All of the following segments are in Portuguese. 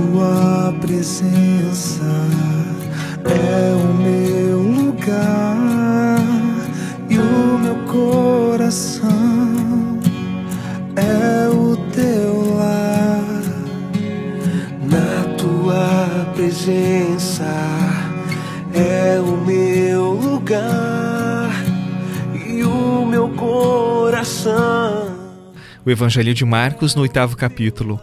tua presença é o meu lugar e o meu coração é o teu lar. Na tua presença é o meu lugar e o meu coração. O Evangelho de Marcos, no oitavo capítulo.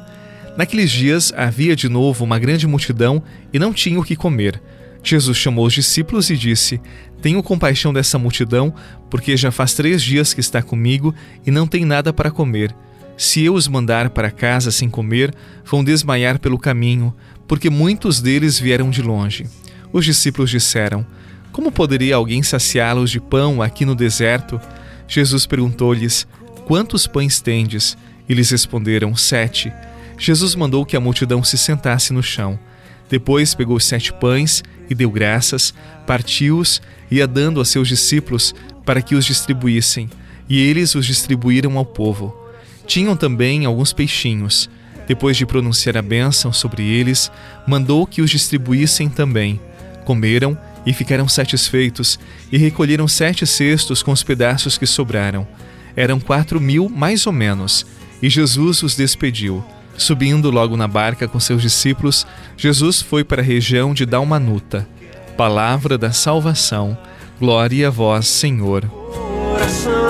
Naqueles dias havia de novo uma grande multidão e não tinha o que comer. Jesus chamou os discípulos e disse: Tenho compaixão dessa multidão, porque já faz três dias que está comigo e não tem nada para comer. Se eu os mandar para casa sem comer, vão desmaiar pelo caminho, porque muitos deles vieram de longe. Os discípulos disseram: Como poderia alguém saciá-los de pão aqui no deserto? Jesus perguntou-lhes: Quantos pães tendes? E lhes responderam: Sete. Jesus mandou que a multidão se sentasse no chão. Depois pegou sete pães e deu graças, partiu-os e ia dando a seus discípulos para que os distribuíssem, e eles os distribuíram ao povo. Tinham também alguns peixinhos. Depois de pronunciar a bênção sobre eles, mandou que os distribuíssem também. Comeram e ficaram satisfeitos, e recolheram sete cestos com os pedaços que sobraram. Eram quatro mil, mais ou menos, e Jesus os despediu. Subindo logo na barca com seus discípulos, Jesus foi para a região de Dalmanuta. Palavra da salvação. Glória a vós, Senhor. Coração,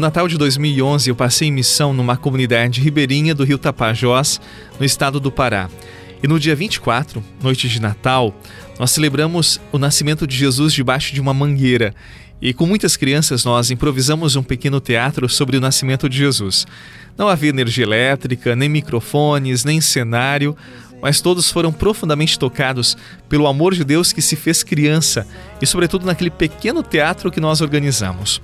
Natal de 2011 eu passei em missão numa comunidade ribeirinha do rio Tapajós, no estado do Pará. E no dia 24, noite de Natal, nós celebramos o nascimento de Jesus debaixo de uma mangueira. E com muitas crianças nós improvisamos um pequeno teatro sobre o nascimento de Jesus. Não havia energia elétrica, nem microfones, nem cenário, mas todos foram profundamente tocados pelo amor de Deus que se fez criança e, sobretudo, naquele pequeno teatro que nós organizamos.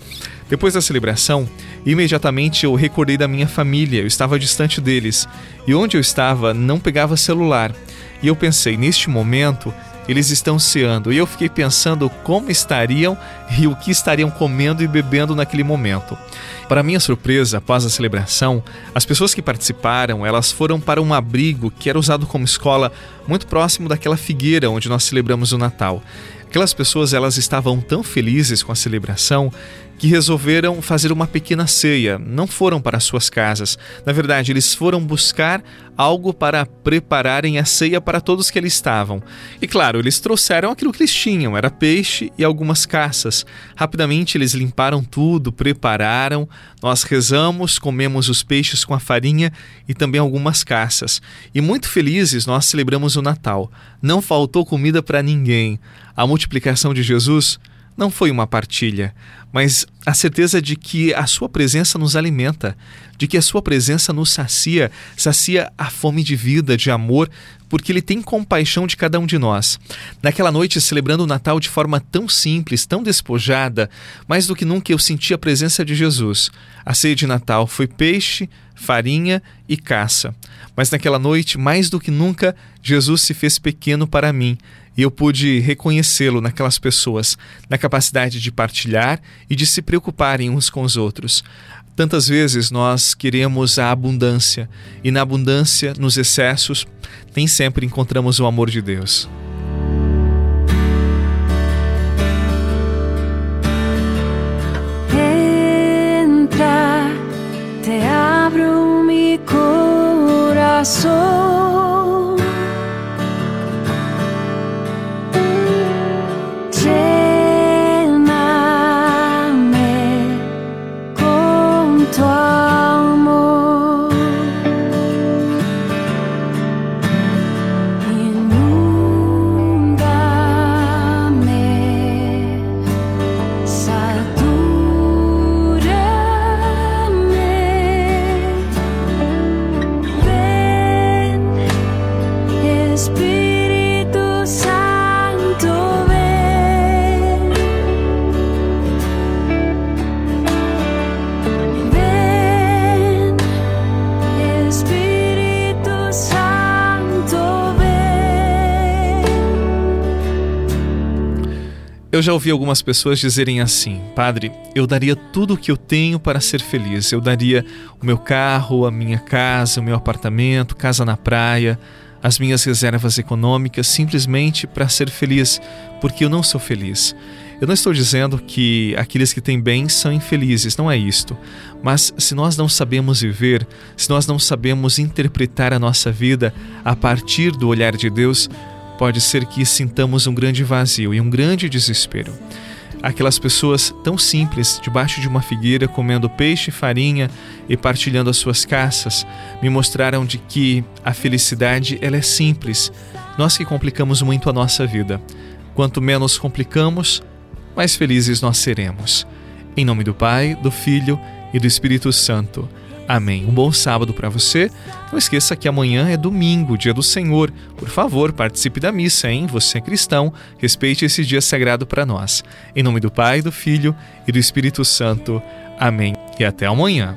Depois da celebração, imediatamente eu recordei da minha família, eu estava distante deles e onde eu estava não pegava celular. E eu pensei, neste momento, eles estão ceando. E eu fiquei pensando como estariam e o que estariam comendo e bebendo naquele momento. Para minha surpresa, após a celebração, as pessoas que participaram, elas foram para um abrigo que era usado como escola muito próximo daquela figueira onde nós celebramos o Natal. Aquelas pessoas, elas estavam tão felizes com a celebração que resolveram fazer uma pequena ceia. Não foram para suas casas. Na verdade, eles foram buscar algo para prepararem a ceia para todos que ali estavam. E claro, eles trouxeram aquilo que eles tinham, era peixe e algumas caças. Rapidamente eles limparam tudo, prepararam. Nós rezamos, comemos os peixes com a farinha e também algumas caças. E muito felizes nós celebramos o Natal. Não faltou comida para ninguém. A multiplicação de Jesus não foi uma partilha, mas a certeza de que a Sua presença nos alimenta, de que a Sua presença nos sacia, sacia a fome de vida, de amor, porque Ele tem compaixão de cada um de nós. Naquela noite, celebrando o Natal de forma tão simples, tão despojada, mais do que nunca eu senti a presença de Jesus. A ceia de Natal foi peixe, farinha e caça. Mas naquela noite, mais do que nunca, Jesus se fez pequeno para mim e eu pude reconhecê-lo naquelas pessoas, na capacidade de partilhar e de se preocuparem uns com os outros. Tantas vezes nós queremos a abundância e na abundância, nos excessos, nem sempre encontramos o amor de Deus. Entra, te abro mi corazón. Eu já ouvi algumas pessoas dizerem assim: Padre, eu daria tudo o que eu tenho para ser feliz. Eu daria o meu carro, a minha casa, o meu apartamento, casa na praia, as minhas reservas econômicas, simplesmente para ser feliz, porque eu não sou feliz. Eu não estou dizendo que aqueles que têm bens são infelizes, não é isto. Mas se nós não sabemos viver, se nós não sabemos interpretar a nossa vida a partir do olhar de Deus, pode ser que sintamos um grande vazio e um grande desespero. Aquelas pessoas tão simples, debaixo de uma figueira, comendo peixe e farinha e partilhando as suas caças, me mostraram de que a felicidade ela é simples. Nós que complicamos muito a nossa vida. Quanto menos complicamos, mais felizes nós seremos. Em nome do Pai, do Filho e do Espírito Santo. Amém. Um bom sábado para você. Não esqueça que amanhã é domingo, dia do Senhor. Por favor, participe da missa, hein? Você é cristão, respeite esse dia sagrado para nós. Em nome do Pai, do Filho e do Espírito Santo. Amém. E até amanhã.